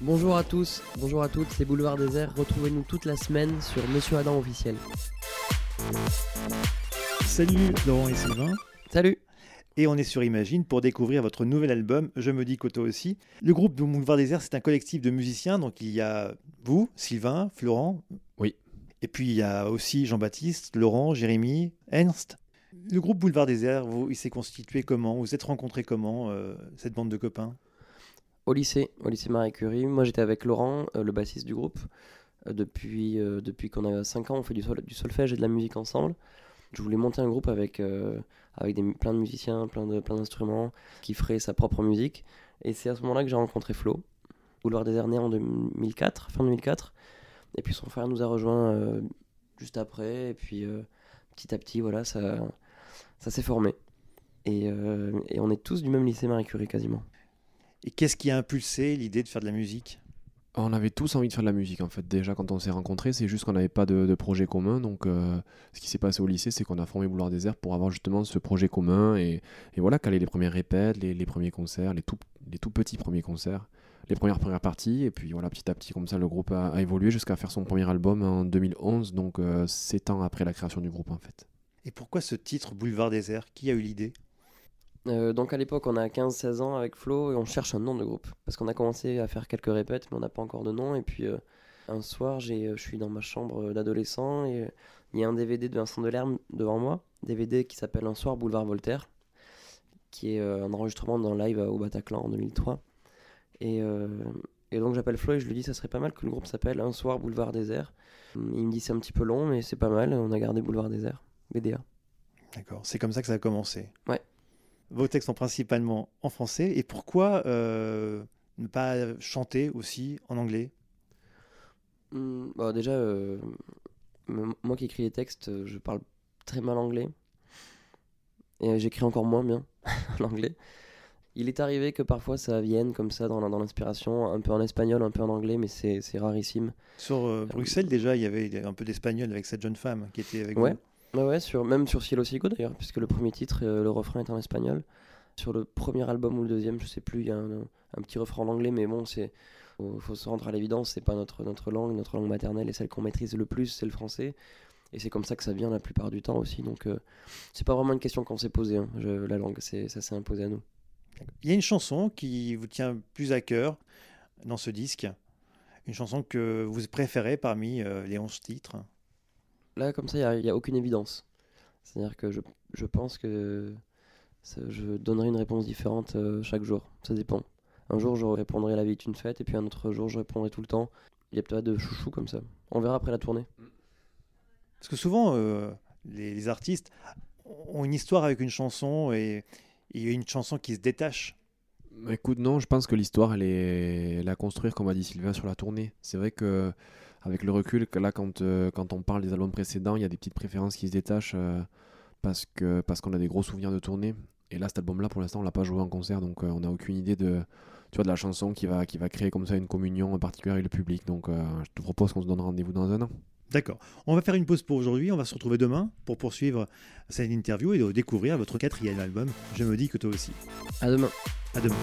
Bonjour à tous, bonjour à toutes, c'est Boulevard Désert. Retrouvez-nous toute la semaine sur Monsieur Adam officiel. Salut Laurent et Sylvain. Salut Et on est sur Imagine pour découvrir votre nouvel album, Je me dis qu'Auto aussi. Le groupe de Boulevard Désert, c'est un collectif de musiciens. Donc il y a vous, Sylvain, Florent. Et puis il y a aussi Jean-Baptiste, Laurent, Jérémy, Ernst. Le groupe Boulevard Désert, vous, il s'est constitué comment? Vous êtes rencontrés comment, euh, cette bande de copains? Au lycée, au lycée Marie Curie. Moi j'étais avec Laurent, euh, le bassiste du groupe. Euh, depuis depuis qu'on a 5 ans, on fait du, sol- du solfège et de la musique ensemble. Je voulais monter un groupe avec, avec des, plein de musiciens, plein d'instruments, qui feraient sa propre musique. Et c'est à ce moment-là que j'ai rencontré Flo. Boulevard Désert né en 2004, fin 2004. Et puis son frère nous a rejoint euh, juste après. Et puis euh, petit à petit, voilà, ça, ça s'est formé. Et, euh, et on est tous du même lycée Marie Curie quasiment. Et qu'est-ce qui a impulsé l'idée de faire de la musique? On avait tous envie de faire de la musique en fait. Déjà quand on s'est rencontrés, c'est juste qu'on n'avait pas de, de projet commun. Donc euh, ce qui s'est passé au lycée, c'est qu'on a formé Boulevard Désert pour avoir justement ce projet commun et, et voilà, caler les premières répètes, les, les premiers concerts, les tout, les tout petits premiers concerts, les premières premières parties. Et puis voilà, petit à petit comme ça, le groupe a, a évolué jusqu'à faire son premier album en 2011, donc euh, 7 ans après la création du groupe en fait. Et pourquoi ce titre Boulevard Désert Qui a eu l'idée? Euh, donc à l'époque, on a 15-16 ans avec Flo et on cherche un nom de groupe. Parce qu'on a commencé à faire quelques répètes, mais on n'a pas encore de nom. Et puis euh, un soir, j'ai, euh, je suis dans ma chambre d'adolescent et euh, il y a un DVD de Vincent Delerme devant moi. DVD qui s'appelle Un soir boulevard Voltaire, qui est euh, un enregistrement d'un live au Bataclan en 2003. Et, euh, et donc j'appelle Flo et je lui dis ça serait pas mal que le groupe s'appelle Un soir boulevard désert. Il me dit c'est un petit peu long, mais c'est pas mal. On a gardé boulevard désert. BDA. D'accord, c'est comme ça que ça a commencé. Ouais. Vos textes sont principalement en français. Et pourquoi euh, ne pas chanter aussi en anglais? Bah, déjà, euh, moi qui écris les textes, je parle très mal anglais. Et j'écris encore moins bien l'anglais. Il est arrivé que parfois ça vienne comme ça dans, dans l'inspiration, un peu en espagnol, un peu en anglais, mais c'est c'est rarissime. Sur euh, Bruxelles, déjà, il y avait un peu d'espagnol avec cette jeune femme qui était avec Ouais. vous. Ouais, ouais, sur, même sur Cielo Sigo d'ailleurs, puisque le premier titre, euh, le refrain est en espagnol. Sur le premier album ou le deuxième, je sais plus, il y a un, un petit refrain en anglais, mais bon, c'est faut, faut se rendre à l'évidence, c'est pas notre, notre langue, notre langue maternelle et celle qu'on maîtrise le plus, c'est le français. Et c'est comme ça que ça vient la plupart du temps aussi. Donc euh, c'est pas vraiment une question qu'on s'est posée, hein. La langue, c'est, ça s'est imposé à nous. Il y a une chanson qui vous tient plus à cœur dans ce disque. Une chanson que vous préférez parmi euh, les 11 titres. Là, comme ça, il n'y a, aucune évidence. C'est-à-dire que je, je pense que je donnerai une réponse différente euh, chaque jour. Ça dépend. Un jour, je répondrai La vie est une fête, et puis un autre jour, je répondrai tout le temps. Il y a peut-être de chouchou comme ça. On verra après la tournée. Parce que souvent, euh, les, les artistes ont une histoire avec une chanson et il y a une chanson qui se détache. Écoute, non, je pense que l'histoire, elle est, à construire, comme a dit Sylvain, sur la tournée. C'est vrai que, avec le recul, là, quand, euh, quand on parle des albums précédents, il y a des petites préférences qui se détachent euh, parce que parce qu'on a des gros souvenirs de tournée. Et là, cet album-là, pour l'instant, on l'a pas joué en concert, donc euh, on n'a aucune idée de, tu vois, de la chanson qui va, qui va créer comme ça une communion particulière avec le public. Donc, je te propose qu'on se donne rendez-vous dans un an. D'accord. On va faire une pause pour aujourd'hui. On va se retrouver demain pour poursuivre cette interview et de découvrir votre quatrième album. Je me dis que toi aussi. À demain. À demain.